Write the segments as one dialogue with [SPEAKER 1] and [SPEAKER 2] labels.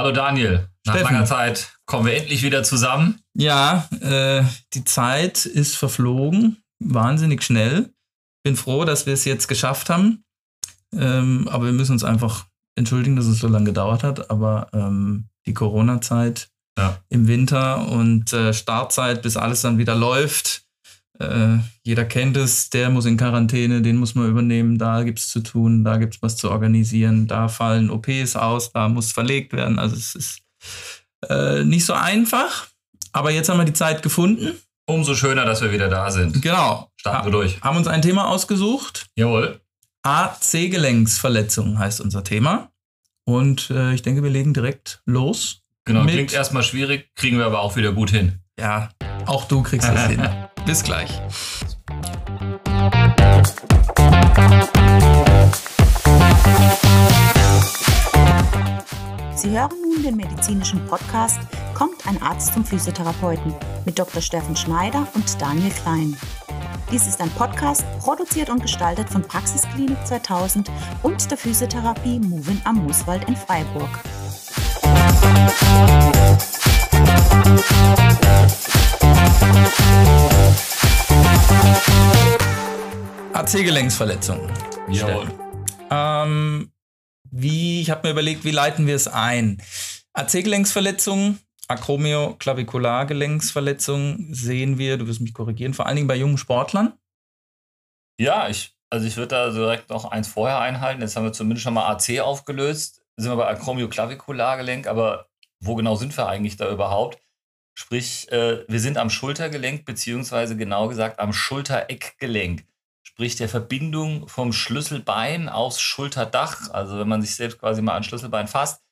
[SPEAKER 1] Hallo Daniel, nach
[SPEAKER 2] Steffen.
[SPEAKER 1] langer Zeit kommen wir endlich wieder zusammen.
[SPEAKER 2] Ja, äh, die Zeit ist verflogen, wahnsinnig schnell. Bin froh, dass wir es jetzt geschafft haben. Ähm, aber wir müssen uns einfach entschuldigen, dass es so lange gedauert hat. Aber ähm, die Corona-Zeit
[SPEAKER 1] Ja.
[SPEAKER 2] im Winter und äh, Startzeit, bis alles dann wieder läuft. Äh, jeder kennt es, der muss in Quarantäne, den muss man übernehmen, da gibt es zu tun, da gibt es was zu organisieren, da fallen OPs aus, da muss verlegt werden. Also es ist äh, nicht so einfach, aber jetzt haben wir die Zeit gefunden.
[SPEAKER 1] Umso schöner, dass wir wieder da sind.
[SPEAKER 2] Genau.
[SPEAKER 1] Starten wir durch.
[SPEAKER 2] Haben uns ein Thema ausgesucht.
[SPEAKER 1] Jawohl.
[SPEAKER 2] AC-Gelenksverletzung heißt unser Thema. Und äh, ich denke, wir legen direkt los.
[SPEAKER 1] Genau, klingt erstmal schwierig, kriegen wir aber auch wieder gut hin.
[SPEAKER 2] Ja, auch du kriegst das hin. Bis gleich.
[SPEAKER 3] Sie hören nun den medizinischen Podcast Kommt ein Arzt zum Physiotherapeuten mit Dr. Steffen Schneider und Daniel Klein. Dies ist ein Podcast, produziert und gestaltet von Praxisklinik 2000 und der Physiotherapie Movin am Mooswald in Freiburg.
[SPEAKER 2] AC-Gelenksverletzung.
[SPEAKER 1] Jawohl.
[SPEAKER 2] Ähm, wie, ich habe mir überlegt, wie leiten wir es ein? AC-Gelenksverletzung, Acromio-Clavikulargelenksverletzung sehen wir, du wirst mich korrigieren, vor allen Dingen bei jungen Sportlern.
[SPEAKER 1] Ja, ich, also ich würde da direkt noch eins vorher einhalten. Jetzt haben wir zumindest schon mal AC aufgelöst. Sind wir bei Acromioclavikulargelenk, aber wo genau sind wir eigentlich da überhaupt? Sprich, äh, wir sind am Schultergelenk, beziehungsweise genau gesagt am Schultereckgelenk. Sprich, der Verbindung vom Schlüsselbein aufs Schulterdach. Also wenn man sich selbst quasi mal an Schlüsselbein fasst,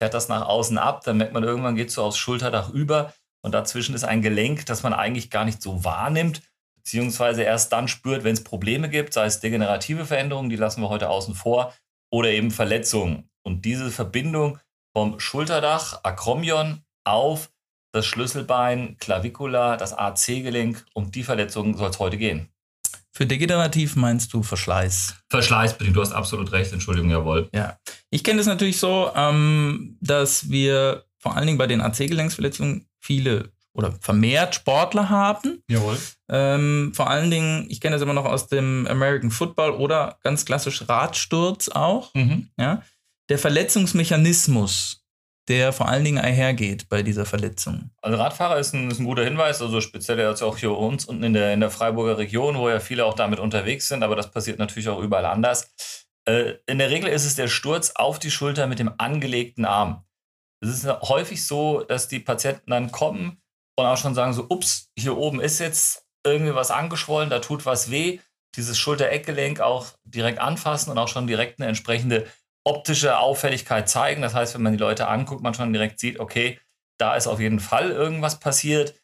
[SPEAKER 1] fährt das nach außen ab, dann merkt man irgendwann geht es so aufs Schulterdach über und dazwischen ist ein Gelenk, das man eigentlich gar nicht so wahrnimmt, beziehungsweise erst dann spürt, wenn es Probleme gibt, sei es degenerative Veränderungen, die lassen wir heute außen vor, oder eben Verletzungen. Und diese Verbindung vom Schulterdach, Akromion, auf das Schlüsselbein, Clavicula, das AC-Gelenk, um die Verletzungen soll es heute gehen.
[SPEAKER 2] Für degenerativ meinst du Verschleiß.
[SPEAKER 1] Verschleißbedingt, du hast absolut recht, Entschuldigung, jawohl.
[SPEAKER 2] Ja. Ich kenne es natürlich so, ähm, dass wir vor allen Dingen bei den AC-Gelenksverletzungen viele oder vermehrt Sportler haben.
[SPEAKER 1] Jawohl.
[SPEAKER 2] Ähm, vor allen Dingen, ich kenne das immer noch aus dem American Football oder ganz klassisch Radsturz auch.
[SPEAKER 1] Mhm.
[SPEAKER 2] Ja? Der Verletzungsmechanismus, der vor allen Dingen einhergeht bei dieser Verletzung.
[SPEAKER 1] Also Radfahrer ist ein, ist ein guter Hinweis, also speziell jetzt auch hier uns unten in der, in der Freiburger Region, wo ja viele auch damit unterwegs sind, aber das passiert natürlich auch überall anders. Äh, in der Regel ist es der Sturz auf die Schulter mit dem angelegten Arm. Es ist häufig so, dass die Patienten dann kommen und auch schon sagen so, ups, hier oben ist jetzt irgendwie was angeschwollen, da tut was weh. Dieses Schultereckgelenk auch direkt anfassen und auch schon direkt eine entsprechende optische Auffälligkeit zeigen. Das heißt, wenn man die Leute anguckt, man schon direkt sieht, okay, da ist auf jeden Fall irgendwas passiert.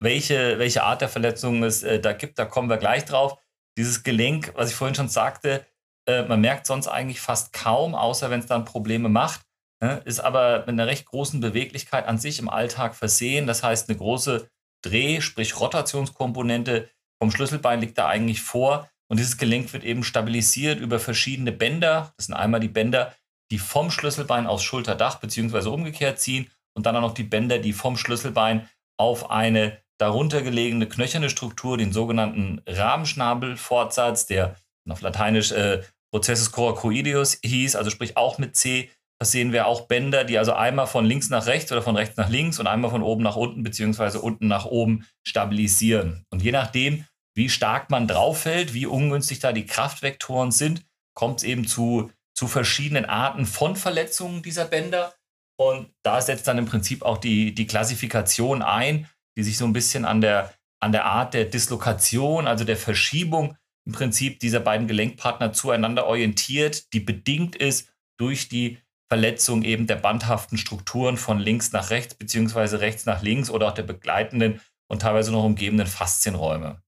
[SPEAKER 1] Welche, welche Art der Verletzung es äh, da gibt, da kommen wir gleich drauf. Dieses Gelenk, was ich vorhin schon sagte, äh, man merkt sonst eigentlich fast kaum, außer wenn es dann Probleme macht, ne, ist aber mit einer recht großen Beweglichkeit an sich im Alltag versehen. Das heißt, eine große Dreh-, sprich Rotationskomponente vom Schlüsselbein liegt da eigentlich vor. Und dieses Gelenk wird eben stabilisiert über verschiedene Bänder. Das sind einmal die Bänder, die vom Schlüsselbein aufs Schulterdach beziehungsweise umgekehrt ziehen und dann auch noch die Bänder, die vom Schlüsselbein auf eine darunter gelegene knöcherne Struktur, den sogenannten Rahmenschnabelfortsatz, der auf Lateinisch äh, Processus coracoideus hieß, also sprich auch mit C. Das sehen wir auch Bänder, die also einmal von links nach rechts oder von rechts nach links und einmal von oben nach unten beziehungsweise unten nach oben stabilisieren. Und je nachdem, wie stark man drauf fällt, wie ungünstig da die Kraftvektoren sind, kommt es eben zu, zu verschiedenen Arten von Verletzungen dieser Bänder. Und da setzt dann im Prinzip auch die, die Klassifikation ein, die sich so ein bisschen an der, an der Art der Dislokation, also der Verschiebung im Prinzip dieser beiden Gelenkpartner zueinander orientiert, die bedingt ist durch die Verletzung eben der bandhaften Strukturen von links nach rechts beziehungsweise rechts nach links oder auch der begleitenden und teilweise noch umgebenden Faszienräume.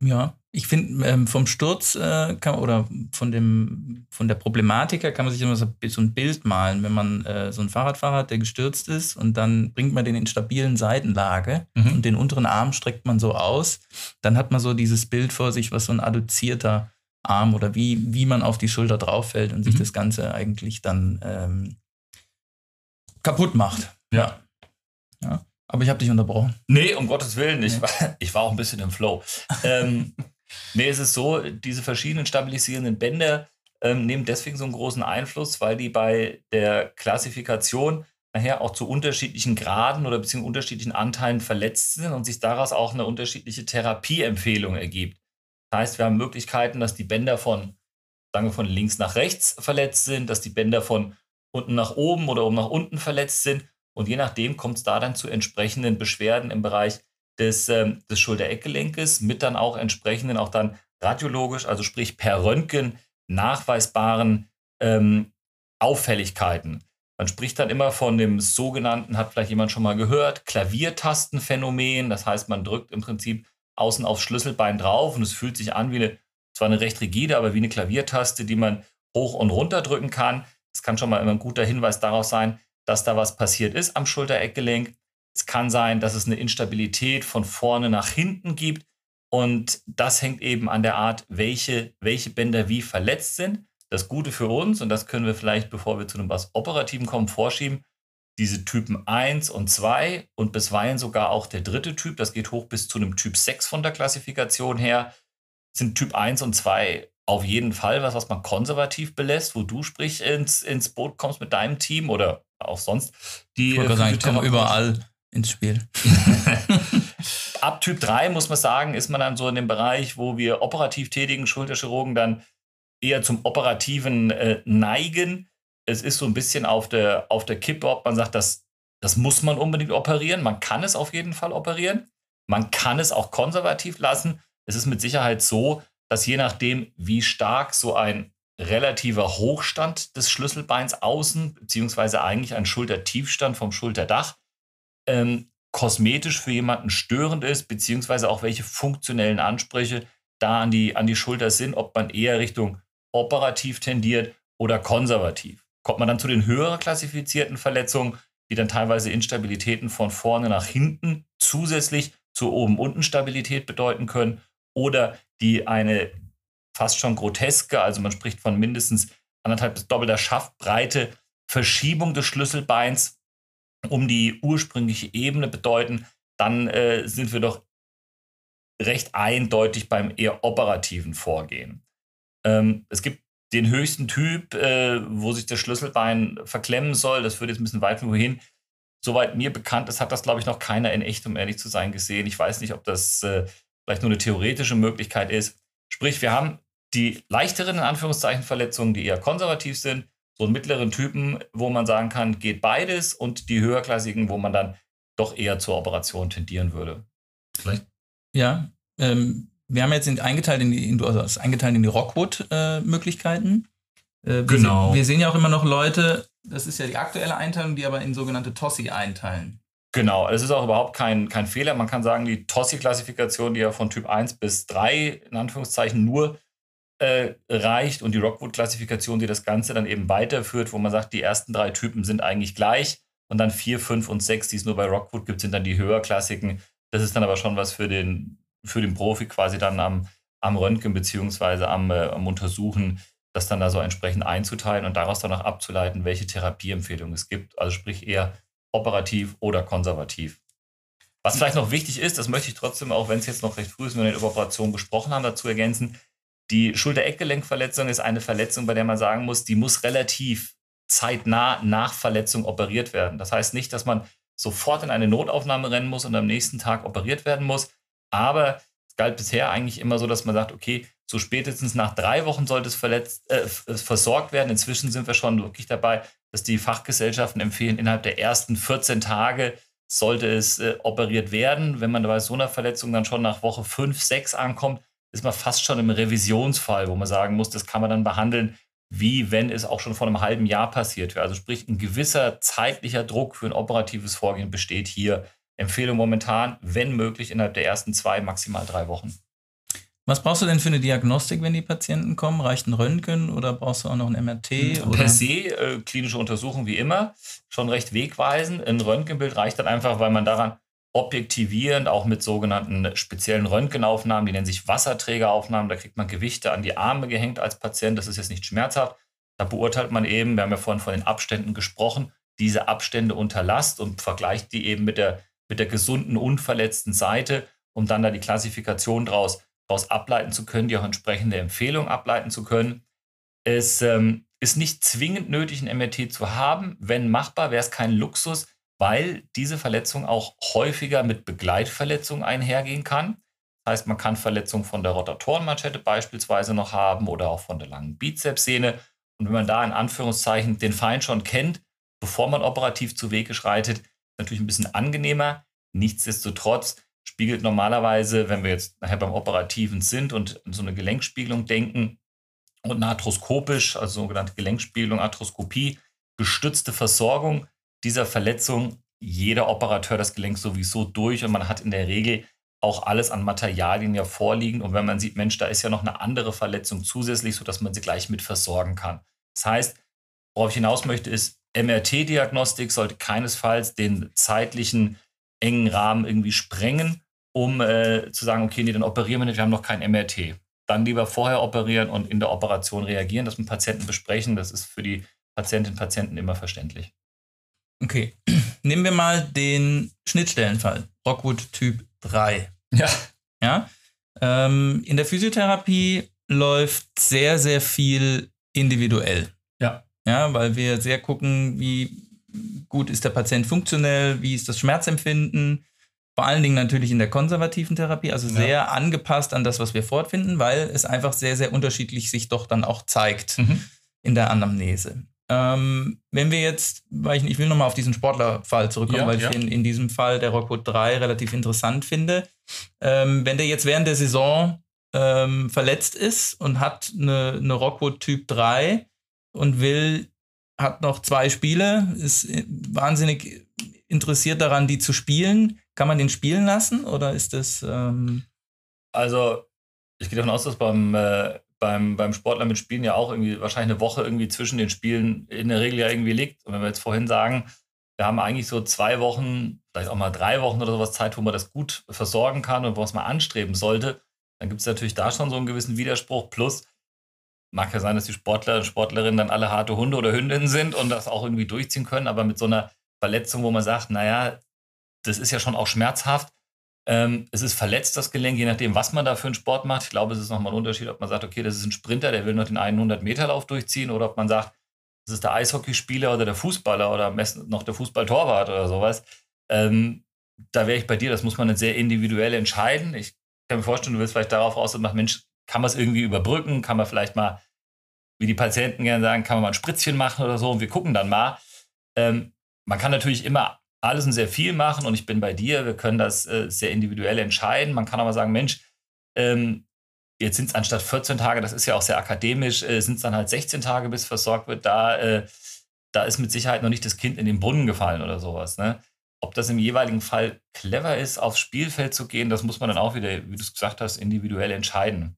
[SPEAKER 2] Ja, ich finde, ähm, vom Sturz äh, kann, oder von, dem, von der Problematik her kann man sich immer so, so ein Bild malen, wenn man äh, so einen Fahrradfahrer hat, der gestürzt ist und dann bringt man den in stabilen Seitenlage
[SPEAKER 1] Mhm.
[SPEAKER 2] und den unteren Arm streckt man so aus, dann hat man so dieses Bild vor sich, was so ein adduzierter Arm oder wie, wie man auf die Schulter drauf fällt und sich
[SPEAKER 1] Mhm.
[SPEAKER 2] das Ganze eigentlich dann ähm, kaputt macht.
[SPEAKER 1] Ja.
[SPEAKER 2] ja. Aber ich habe dich unterbrochen.
[SPEAKER 1] Nee, um Gottes Willen, ich, war, ich war auch ein bisschen im Flow. ähm, nee, es ist so, diese verschiedenen stabilisierenden Bänder ähm, nehmen deswegen so einen großen Einfluss, weil die bei der Klassifikation nachher auch zu unterschiedlichen Graden oder beziehungsweise unterschiedlichen Anteilen verletzt sind und sich daraus auch eine unterschiedliche Therapieempfehlung ergibt. Das heißt, wir haben Möglichkeiten, dass die Bänder von, sagen wir, von links nach rechts verletzt sind, dass die Bänder von unten nach oben oder oben nach unten verletzt sind. Und je nachdem kommt es da dann zu entsprechenden Beschwerden im Bereich des, ähm, des Schulter-Eckgelenkes mit dann auch entsprechenden, auch dann radiologisch, also sprich per Röntgen nachweisbaren ähm, Auffälligkeiten. Man spricht dann immer von dem sogenannten, hat vielleicht jemand schon mal gehört, Klaviertastenphänomen. Das heißt, man drückt im Prinzip außen aufs Schlüsselbein drauf und es fühlt sich an wie eine, zwar eine recht rigide, aber wie eine Klaviertaste, die man hoch und runter drücken kann. Das kann schon mal immer ein guter Hinweis darauf sein, dass da was passiert ist am Schultereckgelenk. Es kann sein, dass es eine Instabilität von vorne nach hinten gibt. Und das hängt eben an der Art, welche, welche Bänder wie verletzt sind. Das Gute für uns, und das können wir vielleicht, bevor wir zu einem was Operativen kommen, vorschieben, diese Typen 1 und 2 und bisweilen sogar auch der dritte Typ, das geht hoch bis zu einem Typ 6 von der Klassifikation her, sind Typ 1 und 2 auf jeden Fall was, was man konservativ belässt, wo du sprich ins, ins Boot kommst mit deinem Team oder auch sonst.
[SPEAKER 2] Die ich sagen, ich komme überall ins Spiel.
[SPEAKER 1] Ab Typ 3 muss man sagen, ist man dann so in dem Bereich, wo wir operativ tätigen Schulterchirurgen dann eher zum Operativen äh, neigen. Es ist so ein bisschen auf der, auf der Kippe, ob man sagt, das, das muss man unbedingt operieren. Man kann es auf jeden Fall operieren. Man kann es auch konservativ lassen. Es ist mit Sicherheit so, dass je nachdem, wie stark so ein relativer Hochstand des Schlüsselbeins außen, beziehungsweise eigentlich ein Schultertiefstand vom Schulterdach, ähm, kosmetisch für jemanden störend ist, beziehungsweise auch welche funktionellen Ansprüche da an die, an die Schulter sind, ob man eher Richtung operativ tendiert oder konservativ. Kommt man dann zu den höher klassifizierten Verletzungen, die dann teilweise Instabilitäten von vorne nach hinten zusätzlich zur Oben-Unten-Stabilität bedeuten können oder die eine fast schon groteske, also man spricht von mindestens anderthalb bis doppelter Schaftbreite Verschiebung des Schlüsselbeins um die ursprüngliche Ebene bedeuten, dann äh, sind wir doch recht eindeutig beim eher operativen Vorgehen. Ähm, es gibt den höchsten Typ, äh, wo sich das Schlüsselbein verklemmen soll. Das würde jetzt ein bisschen weit wohin. Soweit mir bekannt ist, hat das, glaube ich, noch keiner in echt, um ehrlich zu sein, gesehen. Ich weiß nicht, ob das äh, vielleicht nur eine theoretische Möglichkeit ist. Sprich, wir haben die leichteren, in Anführungszeichen, Verletzungen, die eher konservativ sind, so einen mittleren Typen, wo man sagen kann, geht beides und die höherklassigen, wo man dann doch eher zur Operation tendieren würde.
[SPEAKER 2] Vielleicht? Ja, ähm, wir haben jetzt in, eingeteilt in die, in, also eingeteilt in die Rockwood-Möglichkeiten. Äh, äh, genau. wir sehen ja auch immer noch Leute, das ist ja die aktuelle Einteilung, die aber in sogenannte Tossi einteilen.
[SPEAKER 1] Genau, es ist auch überhaupt kein, kein Fehler. Man kann sagen, die Tossi-Klassifikation, die ja von Typ 1 bis 3 in Anführungszeichen nur äh, reicht und die Rockwood-Klassifikation, die das Ganze dann eben weiterführt, wo man sagt, die ersten drei Typen sind eigentlich gleich und dann 4, 5 und 6, die es nur bei Rockwood gibt, sind dann die Höherklassiken. Das ist dann aber schon was für den, für den Profi quasi dann am, am Röntgen beziehungsweise am, äh, am Untersuchen, das dann da so entsprechend einzuteilen und daraus dann auch abzuleiten, welche Therapieempfehlungen es gibt. Also sprich eher operativ oder konservativ. Was vielleicht noch wichtig ist, das möchte ich trotzdem, auch wenn es jetzt noch recht früh ist, wenn wir über Operationen gesprochen haben, dazu ergänzen. Die Schulter-Eckgelenkverletzung ist eine Verletzung, bei der man sagen muss, die muss relativ zeitnah nach Verletzung operiert werden. Das heißt nicht, dass man sofort in eine Notaufnahme rennen muss und am nächsten Tag operiert werden muss. Aber es galt bisher eigentlich immer so, dass man sagt, okay, so spätestens nach drei Wochen sollte es verletzt, äh, versorgt werden. Inzwischen sind wir schon wirklich dabei, dass die Fachgesellschaften empfehlen, innerhalb der ersten 14 Tage sollte es äh, operiert werden. Wenn man bei so einer Verletzung dann schon nach Woche 5, 6 ankommt, ist man fast schon im Revisionsfall, wo man sagen muss, das kann man dann behandeln, wie wenn es auch schon vor einem halben Jahr passiert wäre. Also sprich, ein gewisser zeitlicher Druck für ein operatives Vorgehen besteht hier. Empfehlung momentan, wenn möglich, innerhalb der ersten zwei, maximal drei Wochen.
[SPEAKER 2] Was brauchst du denn für eine Diagnostik, wenn die Patienten kommen? Reicht ein Röntgen oder brauchst du auch noch ein MRT?
[SPEAKER 1] Oder? Per se, äh, klinische Untersuchung wie immer, schon recht wegweisend. Ein Röntgenbild reicht dann einfach, weil man daran objektivierend, auch mit sogenannten speziellen Röntgenaufnahmen, die nennen sich Wasserträgeraufnahmen, da kriegt man Gewichte an die Arme gehängt als Patient, das ist jetzt nicht schmerzhaft. Da beurteilt man eben, wir haben ja vorhin von den Abständen gesprochen, diese Abstände unterlasst und vergleicht die eben mit der, mit der gesunden, unverletzten Seite, um dann da die Klassifikation daraus daraus ableiten zu können, die auch entsprechende Empfehlungen ableiten zu können. Es ähm, ist nicht zwingend nötig, ein MRT zu haben. Wenn machbar, wäre es kein Luxus, weil diese Verletzung auch häufiger mit Begleitverletzungen einhergehen kann. Das heißt, man kann Verletzungen von der Rotatorenmanschette beispielsweise noch haben oder auch von der langen Bizepssehne. Und wenn man da in Anführungszeichen den Feind schon kennt, bevor man operativ zu Wege schreitet, natürlich ein bisschen angenehmer. Nichtsdestotrotz spiegelt normalerweise, wenn wir jetzt nachher beim Operativen sind und so eine Gelenkspiegelung denken und eine arthroskopisch, also sogenannte Gelenkspiegelung, Arthroskopie, gestützte Versorgung dieser Verletzung, jeder Operateur das Gelenk sowieso durch und man hat in der Regel auch alles an Materialien ja vorliegen. Und wenn man sieht, Mensch, da ist ja noch eine andere Verletzung zusätzlich, sodass man sie gleich mit versorgen kann. Das heißt, worauf ich hinaus möchte, ist, MRT-Diagnostik sollte keinesfalls den zeitlichen engen Rahmen irgendwie sprengen, um äh, zu sagen, okay, nee, dann operieren wir nicht, wir haben noch kein MRT. Dann lieber vorher operieren und in der Operation reagieren, das mit Patienten besprechen. Das ist für die Patientinnen und Patienten immer verständlich.
[SPEAKER 2] Okay, nehmen wir mal den Schnittstellenfall, Rockwood Typ 3.
[SPEAKER 1] Ja.
[SPEAKER 2] Ja. Ähm, in der Physiotherapie läuft sehr, sehr viel individuell.
[SPEAKER 1] Ja.
[SPEAKER 2] Ja, weil wir sehr gucken, wie gut ist der Patient funktionell, wie ist das Schmerzempfinden. Vor allen Dingen natürlich in der konservativen Therapie, also sehr ja. angepasst an das, was wir fortfinden, weil es einfach sehr, sehr unterschiedlich sich doch dann auch zeigt mhm. in der Anamnese. Ähm, wenn wir jetzt, weil ich, ich will nochmal auf diesen Sportlerfall zurückkommen, ja, weil ja. ich in, in diesem Fall der Rockwood 3 relativ interessant finde. Ähm, wenn der jetzt während der Saison ähm, verletzt ist und hat eine, eine Rockwood Typ 3 und will hat noch zwei Spiele, ist wahnsinnig interessiert daran, die zu spielen. Kann man den spielen lassen oder ist das. Ähm
[SPEAKER 1] also, ich gehe davon aus, dass beim, äh, beim, beim Sportler mit Spielen ja auch irgendwie wahrscheinlich eine Woche irgendwie zwischen den Spielen in der Regel ja irgendwie liegt. Und wenn wir jetzt vorhin sagen, wir haben eigentlich so zwei Wochen, vielleicht auch mal drei Wochen oder sowas Zeit, wo man das gut versorgen kann und was man anstreben sollte, dann gibt es natürlich da schon so einen gewissen Widerspruch. Plus, mag ja sein, dass die Sportler und Sportlerinnen dann alle harte Hunde oder Hündinnen sind und das auch irgendwie durchziehen können, aber mit so einer Verletzung, wo man sagt, naja, das ist ja schon auch schmerzhaft. Ähm, es ist verletzt, das Gelenk, je nachdem, was man da für einen Sport macht. Ich glaube, es ist nochmal ein Unterschied, ob man sagt, okay, das ist ein Sprinter, der will noch den 100-Meter-Lauf durchziehen oder ob man sagt, das ist der Eishockeyspieler oder der Fußballer oder noch der Fußballtorwart oder sowas. Ähm, da wäre ich bei dir, das muss man dann sehr individuell entscheiden. Ich kann mir vorstellen, du willst vielleicht darauf aus und Mensch, kann man es irgendwie überbrücken? Kann man vielleicht mal, wie die Patienten gerne sagen, kann man mal ein Spritzchen machen oder so und wir gucken dann mal. Ähm, man kann natürlich immer alles und sehr viel machen und ich bin bei dir, wir können das äh, sehr individuell entscheiden. Man kann aber sagen, Mensch, ähm, jetzt sind es anstatt 14 Tage, das ist ja auch sehr akademisch, äh, sind es dann halt 16 Tage, bis versorgt wird. Da, äh, da ist mit Sicherheit noch nicht das Kind in den Brunnen gefallen oder sowas. Ne? Ob das im jeweiligen Fall clever ist, aufs Spielfeld zu gehen, das muss man dann auch wieder, wie du es gesagt hast, individuell entscheiden.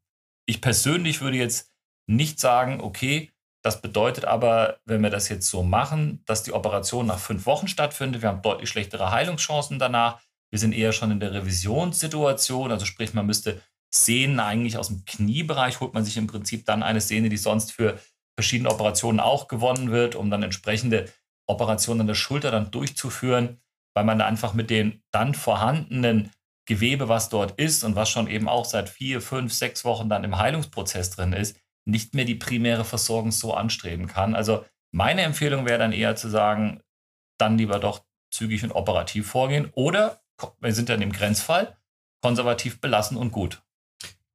[SPEAKER 1] Ich persönlich würde jetzt nicht sagen, okay, das bedeutet aber, wenn wir das jetzt so machen, dass die Operation nach fünf Wochen stattfindet. Wir haben deutlich schlechtere Heilungschancen danach. Wir sind eher schon in der Revisionssituation. Also sprich, man müsste Sehnen eigentlich aus dem Kniebereich, holt man sich im Prinzip dann eine Sehne, die sonst für verschiedene Operationen auch gewonnen wird, um dann entsprechende Operationen an der Schulter dann durchzuführen, weil man da einfach mit den dann vorhandenen Gewebe, was dort ist und was schon eben auch seit vier, fünf, sechs Wochen dann im Heilungsprozess drin ist, nicht mehr die primäre Versorgung so anstreben kann. Also meine Empfehlung wäre dann eher zu sagen, dann lieber doch zügig und operativ vorgehen oder wir sind dann im Grenzfall, konservativ belassen und gut.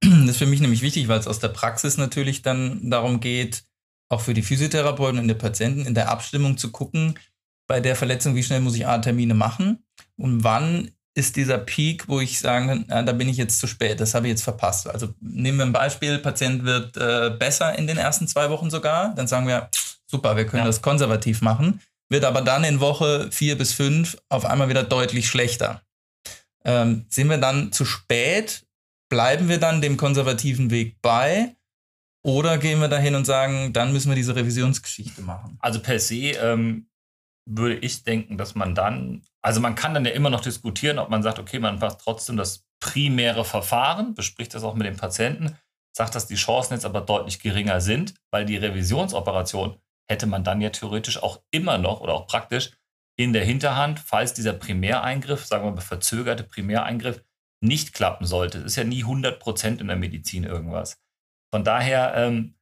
[SPEAKER 2] Das ist für mich nämlich wichtig, weil es aus der Praxis natürlich dann darum geht, auch für die Physiotherapeuten und die Patienten in der Abstimmung zu gucken, bei der Verletzung, wie schnell muss ich A-Termine machen und wann ist dieser Peak, wo ich sagen kann, na, da bin ich jetzt zu spät, das habe ich jetzt verpasst. Also nehmen wir ein Beispiel, Patient wird äh, besser in den ersten zwei Wochen sogar, dann sagen wir, super, wir können ja. das konservativ machen, wird aber dann in Woche vier bis fünf auf einmal wieder deutlich schlechter. Ähm, sind wir dann zu spät? Bleiben wir dann dem konservativen Weg bei? Oder gehen wir dahin und sagen, dann müssen wir diese Revisionsgeschichte machen?
[SPEAKER 1] Also per se ähm, würde ich denken, dass man dann, also man kann dann ja immer noch diskutieren, ob man sagt, okay, man macht trotzdem das primäre Verfahren, bespricht das auch mit dem Patienten, sagt, dass die Chancen jetzt aber deutlich geringer sind, weil die Revisionsoperation hätte man dann ja theoretisch auch immer noch oder auch praktisch in der Hinterhand, falls dieser Primäreingriff, sagen wir mal verzögerte Primäreingriff, nicht klappen sollte. Es ist ja nie 100 Prozent in der Medizin irgendwas. Von daher ähm,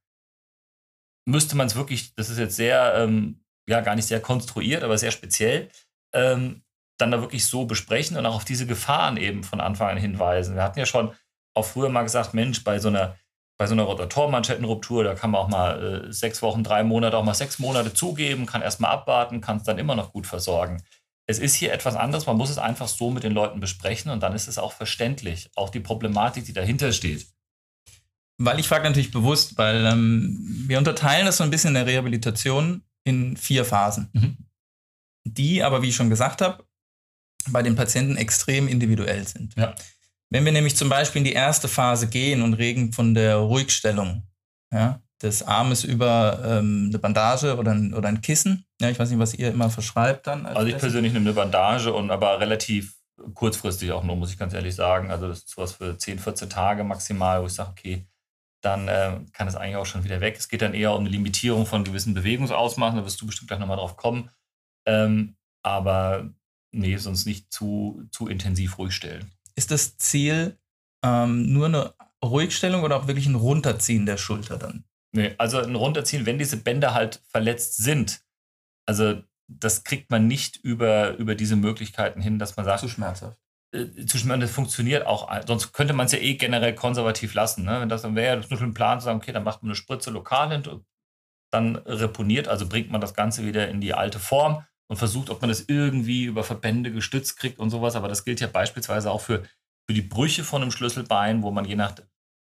[SPEAKER 1] müsste man es wirklich, das ist jetzt sehr, ähm, ja, gar nicht sehr konstruiert, aber sehr speziell, ähm, dann da wirklich so besprechen und auch auf diese Gefahren eben von Anfang an hinweisen. Wir hatten ja schon auch früher mal gesagt, Mensch, bei so einer, bei so einer Rotatormanschettenruptur, da kann man auch mal äh, sechs Wochen, drei Monate, auch mal sechs Monate zugeben, kann erstmal abwarten, kann es dann immer noch gut versorgen. Es ist hier etwas anderes, man muss es einfach so mit den Leuten besprechen und dann ist es auch verständlich, auch die Problematik, die dahinter steht.
[SPEAKER 2] Weil ich frage natürlich bewusst, weil ähm, wir unterteilen das so ein bisschen in der Rehabilitation in vier Phasen. Mhm. Die aber, wie ich schon gesagt habe, bei den Patienten extrem individuell sind. Ja. Wenn wir nämlich zum Beispiel in die erste Phase gehen und reden von der Ruhigstellung ja, des Armes über ähm, eine Bandage oder ein, oder ein Kissen, ja, ich weiß nicht, was ihr immer verschreibt dann.
[SPEAKER 1] Als also ich persönlich nehme eine Bandage und aber relativ kurzfristig auch nur, muss ich ganz ehrlich sagen. Also das ist sowas für 10, 14 Tage maximal, wo ich sage, okay, dann äh, kann es eigentlich auch schon wieder weg. Es geht dann eher um eine Limitierung von gewissen Bewegungsausmaßen, da wirst du bestimmt gleich nochmal drauf kommen. Ähm, aber nee, sonst nicht zu, zu intensiv ruhig stellen.
[SPEAKER 2] Ist das Ziel ähm, nur eine Ruhigstellung oder auch wirklich ein Runterziehen der Schulter dann?
[SPEAKER 1] Nee, also ein Runterziehen, wenn diese Bänder halt verletzt sind. Also das kriegt man nicht über, über diese Möglichkeiten hin, dass man sagt.
[SPEAKER 2] Zu schmerzhaft.
[SPEAKER 1] Äh, zu schmerzhaft, das funktioniert auch. Sonst könnte man es ja eh generell konservativ lassen. Ne? Wenn das dann wäre, das nur ein Plan zu sagen, okay, dann macht man eine Spritze lokal hin, dann reponiert, also bringt man das Ganze wieder in die alte Form und versucht, ob man das irgendwie über Verbände gestützt kriegt und sowas. Aber das gilt ja beispielsweise auch für, für die Brüche von einem Schlüsselbein, wo man je nach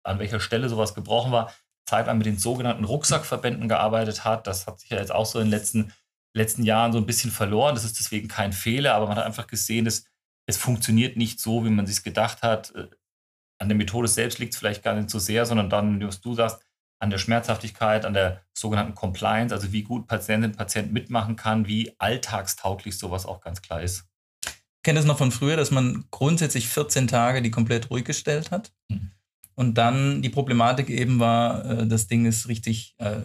[SPEAKER 1] an welcher Stelle sowas gebrochen war, zeitlang mit den sogenannten Rucksackverbänden gearbeitet hat. Das hat sich ja jetzt auch so in den letzten, letzten Jahren so ein bisschen verloren. Das ist deswegen kein Fehler, aber man hat einfach gesehen, dass es funktioniert nicht so, wie man sich gedacht hat. Äh, an der Methode selbst liegt es vielleicht gar nicht so sehr, sondern dann, was du sagst, an der Schmerzhaftigkeit, an der sogenannten Compliance, also wie gut Patientin, Patient mitmachen kann, wie alltagstauglich sowas auch ganz klar ist.
[SPEAKER 2] Ich kenne das noch von früher, dass man grundsätzlich 14 Tage die komplett ruhig gestellt hat. Mhm. Und dann die Problematik eben war, äh, das Ding ist richtig, äh,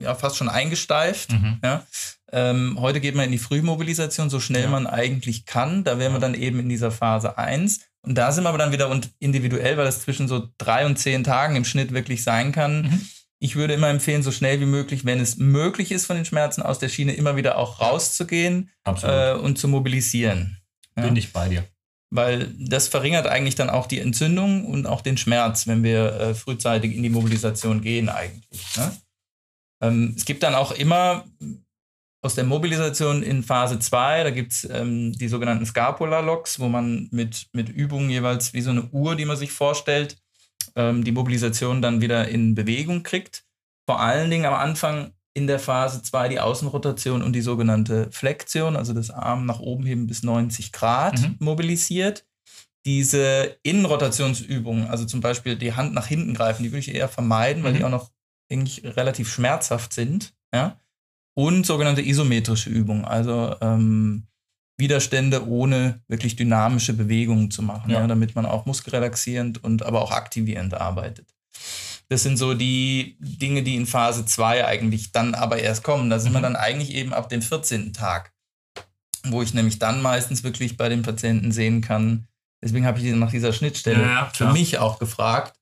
[SPEAKER 2] ja, fast schon eingesteift. Mhm. Ja. Ähm, heute geht man in die Frühmobilisation, so schnell ja. man eigentlich kann. Da wären wir dann eben in dieser Phase 1. Und da sind wir aber dann wieder individuell, weil das zwischen so drei und zehn Tagen im Schnitt wirklich sein kann. Mhm. Ich würde immer empfehlen, so schnell wie möglich, wenn es möglich ist, von den Schmerzen aus der Schiene immer wieder auch rauszugehen äh, und zu mobilisieren.
[SPEAKER 1] Ja. Bin ich bei dir.
[SPEAKER 2] Weil das verringert eigentlich dann auch die Entzündung und auch den Schmerz, wenn wir äh, frühzeitig in die Mobilisation gehen eigentlich. Ne? Ähm, es gibt dann auch immer aus der Mobilisation in Phase 2, da gibt es ähm, die sogenannten Scapula-Locks, wo man mit, mit Übungen jeweils wie so eine Uhr, die man sich vorstellt, ähm, die Mobilisation dann wieder in Bewegung kriegt. Vor allen Dingen am Anfang in der Phase 2 die Außenrotation und die sogenannte Flexion, also das Arm nach oben heben bis 90 Grad mhm. mobilisiert. Diese Innenrotationsübungen, also zum Beispiel die Hand nach hinten greifen, die würde ich eher vermeiden, weil mhm. die auch noch eigentlich relativ schmerzhaft sind. Ja? Und sogenannte isometrische Übungen, also ähm, Widerstände ohne wirklich dynamische Bewegungen zu machen, ja. Ja, damit man auch muskelrelaxierend und aber auch aktivierend arbeitet. Das sind so die Dinge, die in Phase 2 eigentlich dann aber erst kommen. Da sind mhm. wir dann eigentlich eben ab dem 14. Tag, wo ich nämlich dann meistens wirklich bei den Patienten sehen kann. Deswegen habe ich nach dieser Schnittstelle ja, für mich auch gefragt,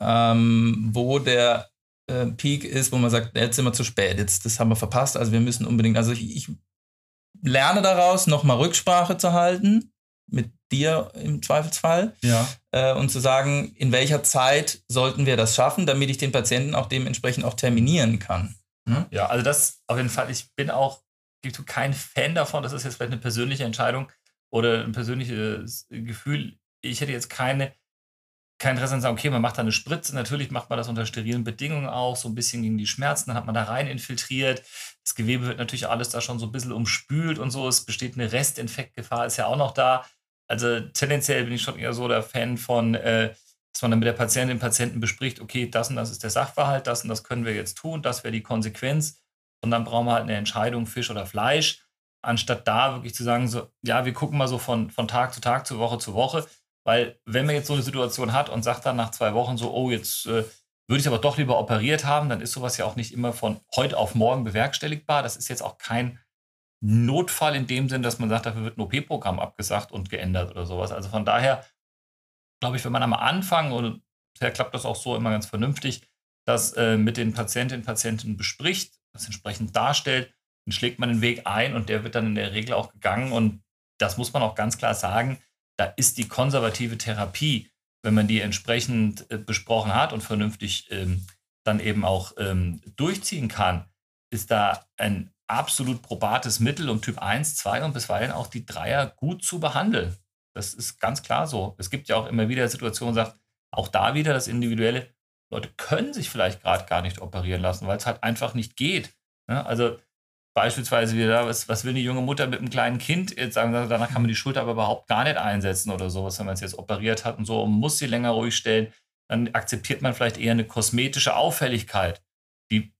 [SPEAKER 2] ähm, wo der äh, Peak ist, wo man sagt, jetzt sind wir zu spät, jetzt das haben wir verpasst, also wir müssen unbedingt, also ich, ich lerne daraus, nochmal Rücksprache zu halten, mit dir im Zweifelsfall,
[SPEAKER 1] ja.
[SPEAKER 2] äh, und zu sagen, in welcher Zeit sollten wir das schaffen, damit ich den Patienten auch dementsprechend auch terminieren kann.
[SPEAKER 1] Hm? Ja, also das auf jeden Fall, ich bin auch, kein Fan davon, das ist jetzt vielleicht eine persönliche Entscheidung oder ein persönliches Gefühl. Ich hätte jetzt keine, kein Interesse an sagen, okay, man macht da eine Spritze. Natürlich macht man das unter sterilen Bedingungen auch, so ein bisschen gegen die Schmerzen. Dann hat man da rein infiltriert. Das Gewebe wird natürlich alles da schon so ein bisschen umspült und so. Es besteht eine Restinfektgefahr, ist ja auch noch da. Also tendenziell bin ich schon eher so der Fan von, äh, dass man dann mit der Patientin, dem Patienten bespricht, okay, das und das ist der Sachverhalt, das und das können wir jetzt tun, das wäre die Konsequenz. Und dann brauchen wir halt eine Entscheidung, Fisch oder Fleisch, anstatt da wirklich zu sagen, so, ja, wir gucken mal so von, von Tag zu Tag, zu Woche zu Woche weil wenn man jetzt so eine Situation hat und sagt dann nach zwei Wochen so, oh, jetzt äh, würde ich aber doch lieber operiert haben, dann ist sowas ja auch nicht immer von heute auf morgen bewerkstelligbar. Das ist jetzt auch kein Notfall in dem Sinn, dass man sagt, dafür wird ein OP-Programm abgesagt und geändert oder sowas. Also von daher glaube ich, wenn man am Anfang, und bisher klappt das auch so immer ganz vernünftig, das äh, mit den Patientinnen und Patienten bespricht, das entsprechend darstellt, dann schlägt man den Weg ein und der wird dann in der Regel auch gegangen. Und das muss man auch ganz klar sagen, da ist die konservative Therapie, wenn man die entsprechend äh, besprochen hat und vernünftig ähm, dann eben auch ähm, durchziehen kann, ist da ein absolut probates Mittel, um Typ 1, 2 und bisweilen auch die Dreier gut zu behandeln. Das ist ganz klar so. Es gibt ja auch immer wieder Situationen, sagt, auch da wieder das Individuelle, Leute können sich vielleicht gerade gar nicht operieren lassen, weil es halt einfach nicht geht. Ja, also beispielsweise wieder, was, was will eine junge Mutter mit einem kleinen Kind jetzt sagen, danach kann man die Schulter aber überhaupt gar nicht einsetzen oder sowas, wenn man es jetzt operiert hat und so und muss sie länger ruhig stellen, dann akzeptiert man vielleicht eher eine kosmetische Auffälligkeit. Die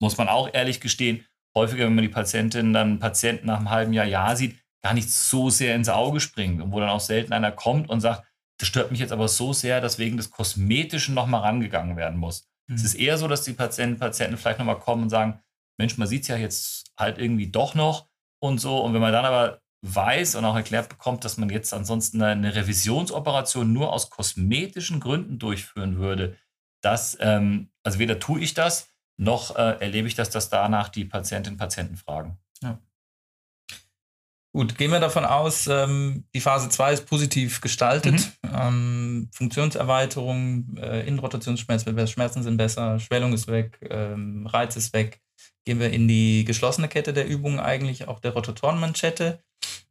[SPEAKER 1] muss man auch ehrlich gestehen, häufiger, wenn man die Patientin dann Patienten nach einem halben Jahr ja sieht, gar nicht so sehr ins Auge springt und wo dann auch selten einer kommt und sagt, das stört mich jetzt aber so sehr, dass wegen des Kosmetischen nochmal rangegangen werden muss. Mhm. Es ist eher so, dass die Patienten, Patienten vielleicht nochmal kommen und sagen, Mensch, man sieht es ja jetzt halt irgendwie doch noch und so. Und wenn man dann aber weiß und auch erklärt bekommt, dass man jetzt ansonsten eine Revisionsoperation nur aus kosmetischen Gründen durchführen würde, das, ähm, also weder tue ich das, noch äh, erlebe ich das, dass danach die Patientinnen und Patienten fragen. Ja.
[SPEAKER 2] Gut, gehen wir davon aus, ähm, die Phase 2 ist positiv gestaltet. Mhm. Ähm, Funktionserweiterung, äh, Innenrotationsschmerz Schmerzen sind besser, Schwellung ist weg, ähm, Reiz ist weg. Gehen wir in die geschlossene Kette der Übungen eigentlich, auch der Rotatorenmanschette.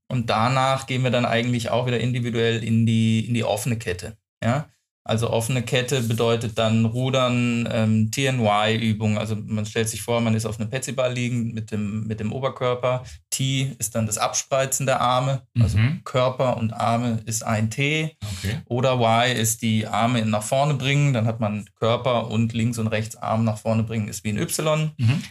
[SPEAKER 2] Und danach gehen wir dann eigentlich auch wieder individuell in die, in die offene Kette. Ja? Also offene Kette bedeutet dann Rudern, ähm, TNY-Übungen. Also man stellt sich vor, man ist auf einem Petsyball liegen mit dem, mit dem Oberkörper. T ist dann das Abspreizen der Arme. Also mhm. Körper und Arme ist ein T. Okay. Oder Y ist die Arme nach vorne bringen. Dann hat man Körper und links und rechts Arm nach vorne bringen, ist wie ein Y. Mhm.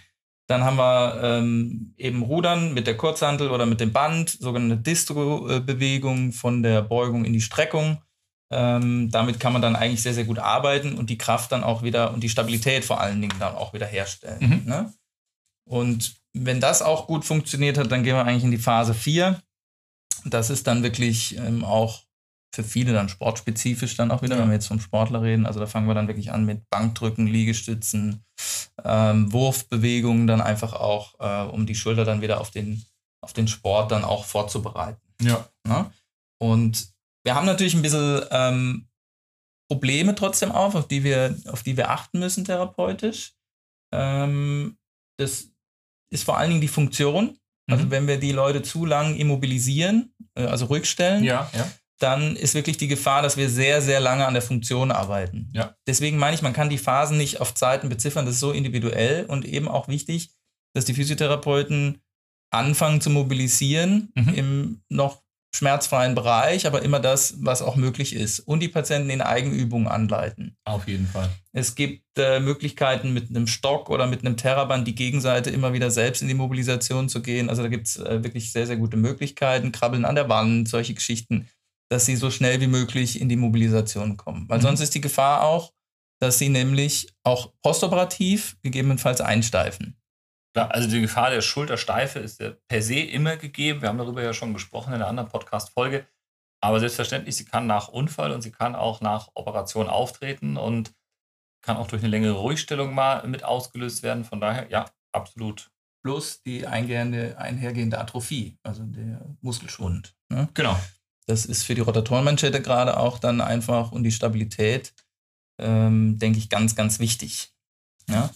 [SPEAKER 2] Dann haben wir ähm, eben Rudern mit der Kurzhantel oder mit dem Band, sogenannte Distro-Bewegung von der Beugung in die Streckung. Ähm, damit kann man dann eigentlich sehr, sehr gut arbeiten und die Kraft dann auch wieder und die Stabilität vor allen Dingen dann auch wieder herstellen. Mhm. Ne? Und wenn das auch gut funktioniert hat, dann gehen wir eigentlich in die Phase 4. Das ist dann wirklich ähm, auch für viele dann sportspezifisch dann auch wieder, ja. wenn wir jetzt vom Sportler reden. Also da fangen wir dann wirklich an mit Bankdrücken, Liegestützen, ähm, Wurfbewegungen dann einfach auch, äh, um die Schulter dann wieder auf den, auf den Sport dann auch vorzubereiten. Ja. Ne? Und wir haben natürlich ein bisschen ähm, Probleme trotzdem auf, auf die wir, auf die wir achten müssen therapeutisch. Ähm, das ist vor allen Dingen die Funktion. Also mhm. wenn wir die Leute zu lang immobilisieren, äh, also ruhig stellen, ja, ja. Dann ist wirklich die Gefahr, dass wir sehr, sehr lange an der Funktion arbeiten. Ja. Deswegen meine ich, man kann die Phasen nicht auf Zeiten beziffern, das ist so individuell und eben auch wichtig, dass die Physiotherapeuten anfangen zu mobilisieren mhm. im noch schmerzfreien Bereich, aber immer das, was auch möglich ist. Und die Patienten in Eigenübungen anleiten.
[SPEAKER 1] Auf jeden Fall.
[SPEAKER 2] Es gibt äh, Möglichkeiten mit einem Stock oder mit einem Terraband die Gegenseite immer wieder selbst in die Mobilisation zu gehen. Also da gibt es äh, wirklich sehr, sehr gute Möglichkeiten. Krabbeln an der Wand, solche Geschichten, dass sie so schnell wie möglich in die Mobilisation kommen. Weil mhm. sonst ist die Gefahr auch, dass sie nämlich auch postoperativ gegebenenfalls einsteifen
[SPEAKER 1] also die Gefahr der Schultersteife ist ja per se immer gegeben. Wir haben darüber ja schon gesprochen in einer anderen Podcast-Folge. Aber selbstverständlich, sie kann nach Unfall und sie kann auch nach Operation auftreten und kann auch durch eine längere Ruhigstellung mal mit ausgelöst werden. Von daher, ja, absolut.
[SPEAKER 2] Plus die eingehende, einhergehende Atrophie, also der Muskelschwund. Ne?
[SPEAKER 1] Genau.
[SPEAKER 2] Das ist für die Rotatorenmanschette gerade auch dann einfach und die Stabilität, ähm, denke ich, ganz, ganz wichtig. Ja?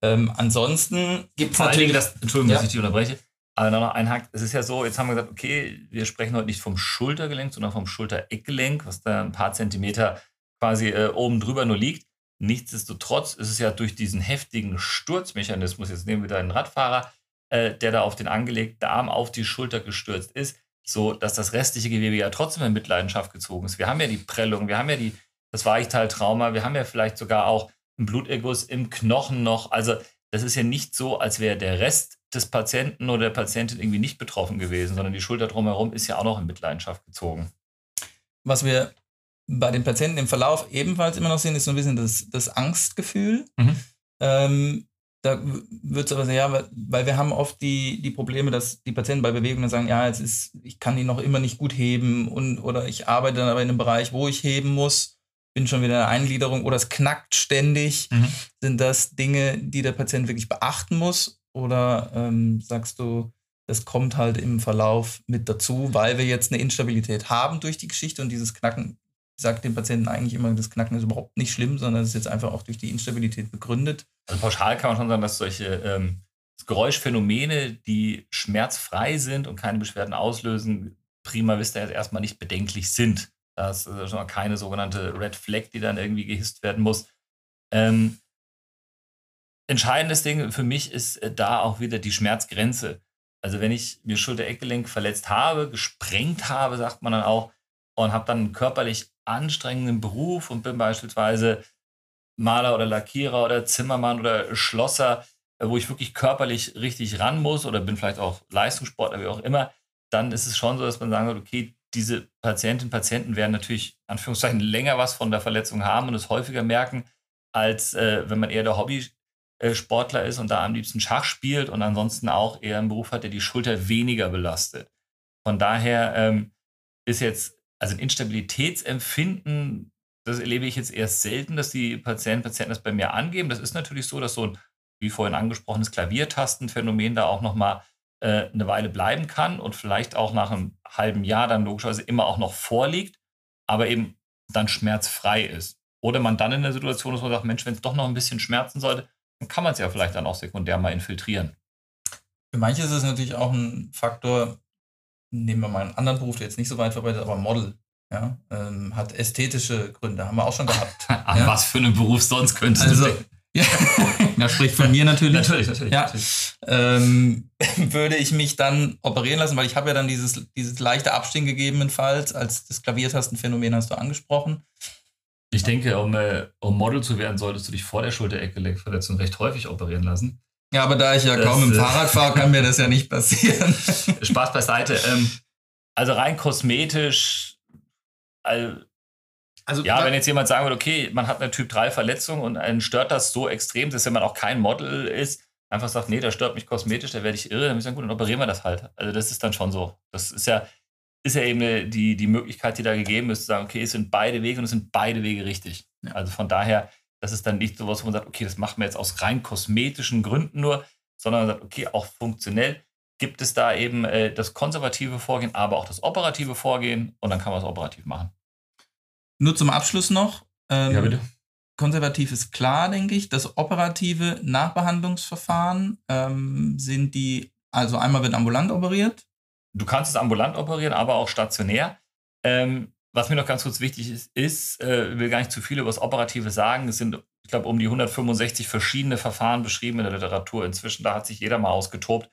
[SPEAKER 2] Ähm, ansonsten gibt es natürlich.
[SPEAKER 1] Das, Entschuldigung, ja. dass ich dich unterbreche. Aber noch einhakt, es ist ja so, jetzt haben wir gesagt, okay, wir sprechen heute nicht vom Schultergelenk, sondern vom Schultereckgelenk, was da ein paar Zentimeter quasi äh, oben drüber nur liegt. Nichtsdestotrotz ist es ja durch diesen heftigen Sturzmechanismus, jetzt nehmen wir da einen Radfahrer, äh, der da auf den angelegten Arm auf die Schulter gestürzt ist, so dass das restliche Gewebe ja trotzdem in Mitleidenschaft gezogen ist. Wir haben ja die Prellung, wir haben ja die, das Weichteiltrauma, wir haben ja vielleicht sogar auch ein Bluterguss im Knochen noch. Also das ist ja nicht so, als wäre der Rest des Patienten oder der Patientin irgendwie nicht betroffen gewesen, sondern die Schulter drumherum ist ja auch noch in Mitleidenschaft gezogen.
[SPEAKER 2] Was wir bei den Patienten im Verlauf ebenfalls immer noch sehen, ist so ein bisschen das, das Angstgefühl. Mhm. Ähm, da wird es aber sehr, ja, weil wir haben oft die, die Probleme, dass die Patienten bei Bewegungen sagen, ja, jetzt ist, ich kann die noch immer nicht gut heben und oder ich arbeite dann aber in einem Bereich, wo ich heben muss, bin schon wieder in der Eingliederung oder es knackt ständig. Mhm. Sind das Dinge, die der Patient wirklich beachten muss? Oder ähm, sagst du, das kommt halt im Verlauf mit dazu, weil wir jetzt eine Instabilität haben durch die Geschichte und dieses Knacken sagt dem Patienten eigentlich immer, das Knacken ist überhaupt nicht schlimm, sondern es ist jetzt einfach auch durch die Instabilität begründet.
[SPEAKER 1] Also pauschal kann man schon sagen, dass solche ähm, Geräuschphänomene, die schmerzfrei sind und keine Beschwerden auslösen, prima vista jetzt erstmal nicht bedenklich sind. Das ist schon mal keine sogenannte Red Flag, die dann irgendwie gehisst werden muss. Ähm, entscheidendes Ding für mich ist äh, da auch wieder die Schmerzgrenze. Also wenn ich mir Schulter-Eckgelenk verletzt habe, gesprengt habe, sagt man dann auch, und habe dann körperlich anstrengenden Beruf und bin beispielsweise Maler oder Lackierer oder Zimmermann oder Schlosser, äh, wo ich wirklich körperlich richtig ran muss oder bin vielleicht auch Leistungssportler, wie auch immer, dann ist es schon so, dass man sagen wird, okay, diese Patientinnen und Patienten werden natürlich, Anführungszeichen, länger was von der Verletzung haben und es häufiger merken, als äh, wenn man eher der Hobbysportler ist und da am liebsten Schach spielt und ansonsten auch eher einen Beruf hat, der die Schulter weniger belastet. Von daher ähm, ist jetzt also ein Instabilitätsempfinden, das erlebe ich jetzt erst selten, dass die Patienten Patienten das bei mir angeben. Das ist natürlich so, dass so ein, wie vorhin angesprochenes Klaviertastenphänomen da auch nochmal äh, eine Weile bleiben kann und vielleicht auch nach einem halben Jahr dann logischerweise immer auch noch vorliegt, aber eben dann schmerzfrei ist. Oder man dann in der Situation ist, wo man sagt, Mensch, wenn es doch noch ein bisschen schmerzen sollte, dann kann man es ja vielleicht dann auch sekundär mal infiltrieren.
[SPEAKER 2] Für manche ist es natürlich auch ein Faktor, nehmen wir mal einen anderen Beruf, der jetzt nicht so weit verbreitet ist, aber Model. Ja, ähm, hat ästhetische Gründe, haben wir auch schon gehabt.
[SPEAKER 1] ja? Was für einen Beruf sonst könnte also,
[SPEAKER 2] ja, ja sprich von mir natürlich. natürlich, natürlich. Ja. natürlich. Ähm, würde ich mich dann operieren lassen, weil ich habe ja dann dieses, dieses leichte Abstehen gegebenenfalls, als das Klaviertastenphänomen hast du angesprochen.
[SPEAKER 1] Ich denke, um, äh, um Model zu werden, solltest du dich vor der Schulter-Eckgelenkverletzung recht häufig operieren lassen.
[SPEAKER 2] Ja, aber da ich ja das, kaum im Fahrrad fahre, kann mir das ja nicht passieren.
[SPEAKER 1] Spaß beiseite. Ähm, also rein kosmetisch, also, also ja, wenn jetzt jemand sagen würde, okay, man hat eine Typ-3-Verletzung und einen stört das so extrem, dass wenn man auch kein Model ist, einfach sagt, nee, das stört mich kosmetisch, da werde ich irre, dann müssen wir gut, dann operieren wir das halt. Also das ist dann schon so. Das ist ja, ist ja eben die, die Möglichkeit, die da gegeben ist, zu sagen, okay, es sind beide Wege und es sind beide Wege richtig. Ja. Also von daher das ist dann nicht so was, wo man sagt, okay, das machen wir jetzt aus rein kosmetischen Gründen nur, sondern man sagt, okay, auch funktionell gibt es da eben äh, das konservative Vorgehen, aber auch das operative Vorgehen und dann kann man es operativ machen.
[SPEAKER 2] Nur zum Abschluss noch.
[SPEAKER 1] Ähm, ja, bitte.
[SPEAKER 2] Konservativ ist klar, denke ich. Das operative Nachbehandlungsverfahren ähm, sind die, also einmal wird ambulant operiert.
[SPEAKER 1] Du kannst es ambulant operieren, aber auch stationär. Ähm, was mir noch ganz kurz wichtig ist, ist, äh, will gar nicht zu viel über das Operative sagen. Es sind, ich glaube, um die 165 verschiedene Verfahren beschrieben in der Literatur. Inzwischen, da hat sich jeder mal ausgetobt.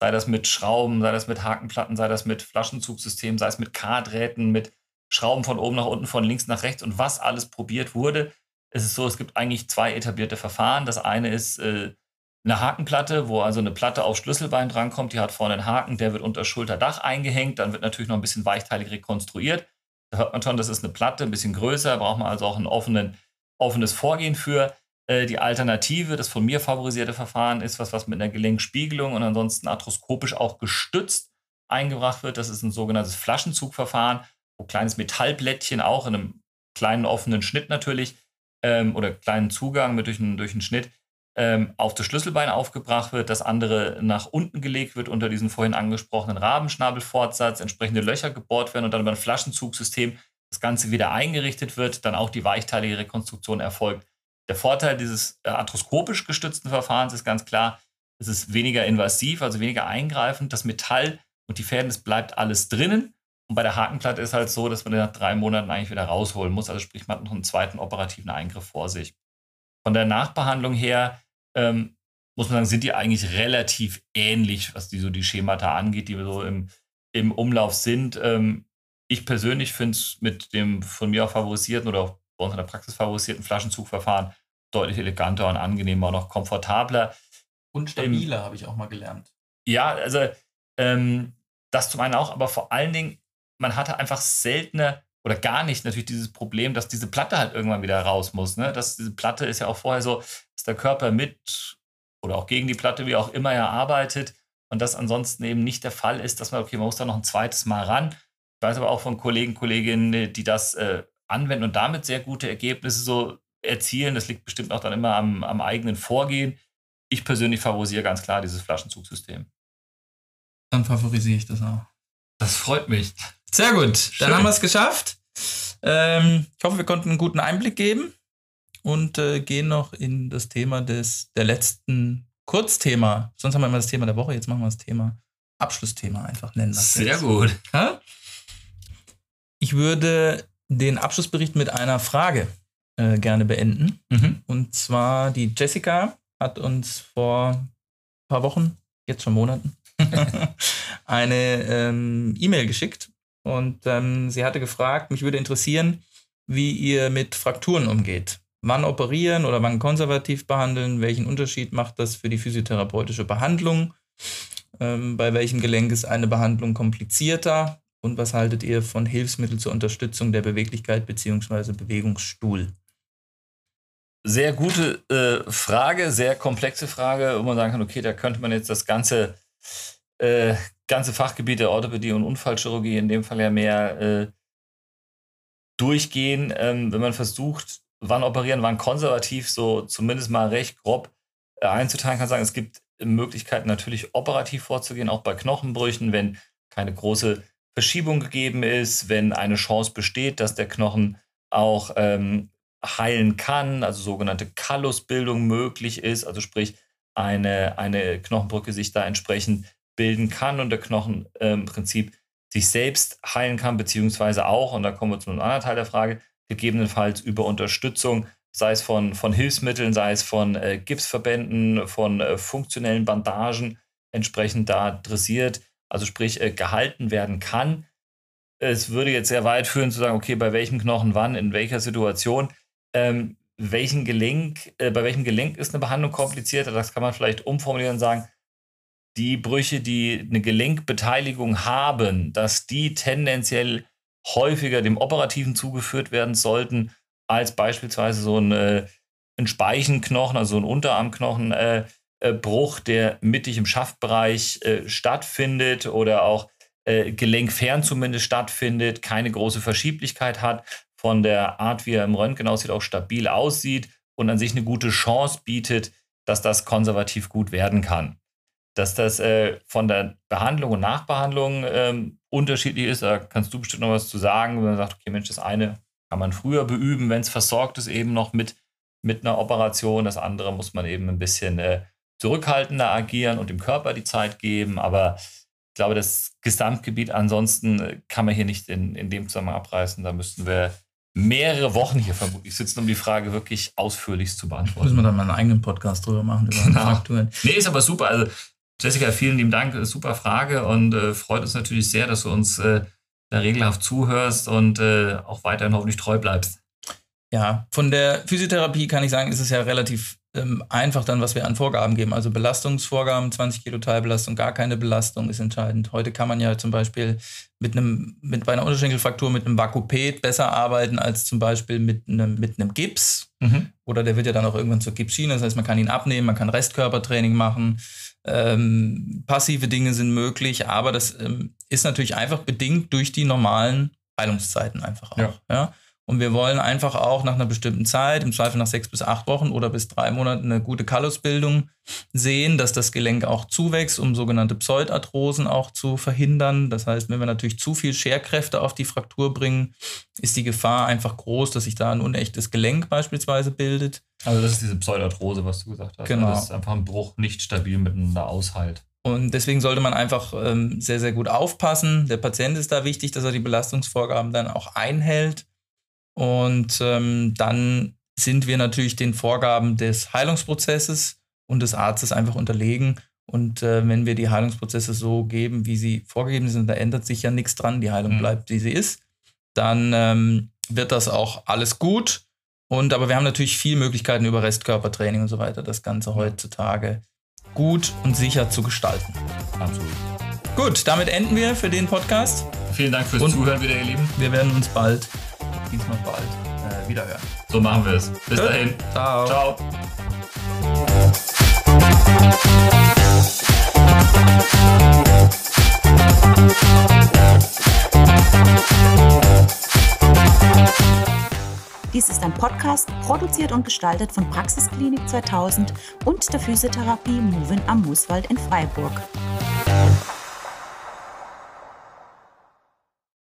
[SPEAKER 1] Sei das mit Schrauben, sei das mit Hakenplatten, sei das mit Flaschenzugsystemen, sei es mit K-Drähten, mit Schrauben von oben nach unten, von links nach rechts und was alles probiert wurde. Es ist so, es gibt eigentlich zwei etablierte Verfahren. Das eine ist äh, eine Hakenplatte, wo also eine Platte auf Schlüsselbein drankommt, die hat vorne einen Haken, der wird unter Schulterdach eingehängt, dann wird natürlich noch ein bisschen weichteilig rekonstruiert. Da hört man schon, das ist eine Platte, ein bisschen größer, braucht man also auch ein offenen, offenes Vorgehen für. Äh, die Alternative, das von mir favorisierte Verfahren, ist was, was mit einer Gelenkspiegelung und ansonsten arthroskopisch auch gestützt eingebracht wird. Das ist ein sogenanntes Flaschenzugverfahren, wo kleines Metallblättchen auch in einem kleinen offenen Schnitt natürlich ähm, oder kleinen Zugang mit durch einen, durch einen Schnitt ähm, auf das Schlüsselbein aufgebracht wird, das andere nach unten gelegt wird unter diesen vorhin angesprochenen Rabenschnabelfortsatz, entsprechende Löcher gebohrt werden und dann über ein Flaschenzugsystem das Ganze wieder eingerichtet wird, dann auch die weichteilige Rekonstruktion erfolgt. Der Vorteil dieses äh, arthroskopisch gestützten Verfahrens ist ganz klar, es ist weniger invasiv, also weniger eingreifend. Das Metall und die Fäden, es bleibt alles drinnen. Und bei der Hakenplatte ist halt so, dass man den nach drei Monaten eigentlich wieder rausholen muss. Also sprich, man hat noch einen zweiten operativen Eingriff vor sich. Von der Nachbehandlung her ähm, muss man sagen, sind die eigentlich relativ ähnlich, was die so die Schemata angeht, die so im, im Umlauf sind. Ähm, ich persönlich finde es mit dem von mir auch favorisierten oder auch bei uns in der Praxis favorisierten Flaschenzugverfahren deutlich eleganter und angenehmer und auch komfortabler.
[SPEAKER 2] Und stabiler, ähm, habe ich auch mal gelernt.
[SPEAKER 1] Ja, also ähm, das zum einen auch, aber vor allen Dingen, man hatte einfach seltener oder gar nicht natürlich dieses Problem, dass diese Platte halt irgendwann wieder raus muss. Ne? Dass diese Platte ist ja auch vorher so, dass der Körper mit oder auch gegen die Platte, wie auch immer er arbeitet und das ansonsten eben nicht der Fall ist, dass man, okay, man muss da noch ein zweites Mal ran. Ich weiß aber auch von Kollegen, Kolleginnen, die das äh, anwenden und damit sehr gute Ergebnisse so erzielen. Das liegt bestimmt auch dann immer am, am eigenen Vorgehen. Ich persönlich favorisiere ganz klar dieses Flaschenzugsystem.
[SPEAKER 2] Dann favorisiere ich das auch.
[SPEAKER 1] Das freut mich.
[SPEAKER 2] Sehr gut, Schön. dann haben wir es geschafft. Ähm, ich hoffe, wir konnten einen guten Einblick geben und äh, gehen noch in das Thema des der letzten Kurzthema. Sonst haben wir immer das Thema der Woche, jetzt machen wir das Thema Abschlussthema einfach nennen.
[SPEAKER 1] Sehr jetzt. gut.
[SPEAKER 2] Ha? Ich würde den Abschlussbericht mit einer Frage äh, gerne beenden. Mhm. Und zwar die Jessica hat uns vor ein paar Wochen, jetzt schon Monaten, eine ähm, E-Mail geschickt und ähm, sie hatte gefragt, mich würde interessieren, wie ihr mit Frakturen umgeht. Wann operieren oder wann konservativ behandeln? Welchen Unterschied macht das für die physiotherapeutische Behandlung? Ähm, bei welchem Gelenk ist eine Behandlung komplizierter? Und was haltet ihr von Hilfsmitteln zur Unterstützung der Beweglichkeit bzw. Bewegungsstuhl?
[SPEAKER 1] Sehr gute äh, Frage, sehr komplexe Frage, wo man sagen kann, okay, da könnte man jetzt das ganze, äh, ganze Fachgebiet der Orthopädie und Unfallchirurgie in dem Fall ja mehr äh, durchgehen, ähm, wenn man versucht, wann operieren, wann konservativ, so zumindest mal recht grob äh, einzuteilen kann, sagen, es gibt Möglichkeiten natürlich operativ vorzugehen, auch bei Knochenbrüchen, wenn keine große Verschiebung gegeben ist, wenn eine Chance besteht, dass der Knochen auch ähm, heilen kann, also sogenannte Kallusbildung möglich ist, also sprich eine, eine Knochenbrücke sich da entsprechend bilden kann und der Knochen äh, im Prinzip sich selbst heilen kann, beziehungsweise auch, und da kommen wir zu einem anderen Teil der Frage, gegebenenfalls über Unterstützung, sei es von, von Hilfsmitteln, sei es von äh, Gipsverbänden, von äh, funktionellen Bandagen entsprechend da dressiert, also sprich äh, gehalten werden kann. Es würde jetzt sehr weit führen zu sagen, okay, bei welchem Knochen wann, in welcher Situation ähm, welchen Gelenk, äh, bei welchem Gelenk ist eine Behandlung komplizierter? Das kann man vielleicht umformulieren und sagen, die Brüche, die eine Gelenkbeteiligung haben, dass die tendenziell häufiger dem Operativen zugeführt werden sollten, als beispielsweise so ein, äh, ein Speichenknochen, also ein Unterarmknochenbruch, äh, äh, der mittig im Schaftbereich äh, stattfindet oder auch äh, gelenkfern zumindest stattfindet, keine große Verschieblichkeit hat, von der Art, wie er im Röntgen aussieht, auch stabil aussieht und an sich eine gute Chance bietet, dass das konservativ gut werden kann. Dass das äh, von der Behandlung und Nachbehandlung ähm, unterschiedlich ist, da kannst du bestimmt noch was zu sagen, wenn man sagt, okay, Mensch, das eine kann man früher beüben, wenn es versorgt ist, eben noch mit, mit einer Operation. Das andere muss man eben ein bisschen äh, zurückhaltender agieren und dem Körper die Zeit geben. Aber ich glaube, das Gesamtgebiet ansonsten äh, kann man hier nicht in, in dem Zusammenhang abreißen. Da müssten wir mehrere Wochen hier vermutlich sitzen, um die Frage wirklich ausführlich zu beantworten.
[SPEAKER 2] Müssen wir dann mal einen eigenen Podcast drüber machen, über genau. Frakturen.
[SPEAKER 1] Nee, ist aber super. Also, Jessica, vielen lieben Dank. Super Frage und äh, freut uns natürlich sehr, dass du uns äh, da regelhaft zuhörst und äh, auch weiterhin hoffentlich treu bleibst.
[SPEAKER 2] Ja, von der Physiotherapie kann ich sagen, ist es ja relativ ähm, einfach dann, was wir an Vorgaben geben. Also Belastungsvorgaben, 20 Kilo Teilbelastung, gar keine Belastung ist entscheidend. Heute kann man ja zum Beispiel mit einem, mit bei einer Unterschenkelfraktur mit einem Vakupet besser arbeiten als zum Beispiel mit einem, mit einem Gips. Mhm. Oder der wird ja dann auch irgendwann zur Gipsschiene. Das heißt, man kann ihn abnehmen, man kann Restkörpertraining machen. Ähm, passive Dinge sind möglich, aber das ähm, ist natürlich einfach bedingt durch die normalen Heilungszeiten einfach auch. Ja. ja? Und wir wollen einfach auch nach einer bestimmten Zeit, im Zweifel nach sechs bis acht Wochen oder bis drei Monaten, eine gute Kallusbildung sehen, dass das Gelenk auch zuwächst, um sogenannte Pseudarthrosen auch zu verhindern. Das heißt, wenn wir natürlich zu viel Scherkräfte auf die Fraktur bringen, ist die Gefahr einfach groß, dass sich da ein unechtes Gelenk beispielsweise bildet.
[SPEAKER 1] Also das ist diese Pseudarthrose, was du gesagt hast.
[SPEAKER 2] Genau.
[SPEAKER 1] Also das ist einfach ein Bruch nicht stabil miteinander aushält.
[SPEAKER 2] Und deswegen sollte man einfach ähm, sehr, sehr gut aufpassen. Der Patient ist da wichtig, dass er die Belastungsvorgaben dann auch einhält. Und ähm, dann sind wir natürlich den Vorgaben des Heilungsprozesses und des Arztes einfach unterlegen. Und äh, wenn wir die Heilungsprozesse so geben, wie sie vorgegeben sind, da ändert sich ja nichts dran, die Heilung mhm. bleibt, wie sie ist, dann ähm, wird das auch alles gut. Und aber wir haben natürlich viele Möglichkeiten über Restkörpertraining und so weiter, das Ganze heutzutage gut und sicher zu gestalten.
[SPEAKER 1] Absolut.
[SPEAKER 2] Gut, damit enden wir für den Podcast.
[SPEAKER 1] Vielen Dank fürs Und Zuhören wieder, ihr Lieben.
[SPEAKER 2] Wir werden uns bald, diesmal bald, äh, wiederhören.
[SPEAKER 1] So machen wir es. Bis dahin.
[SPEAKER 2] Ciao.
[SPEAKER 1] Ciao.
[SPEAKER 3] Dies ist ein Podcast, produziert und gestaltet von Praxisklinik 2000 und der Physiotherapie Movin am Mooswald in Freiburg.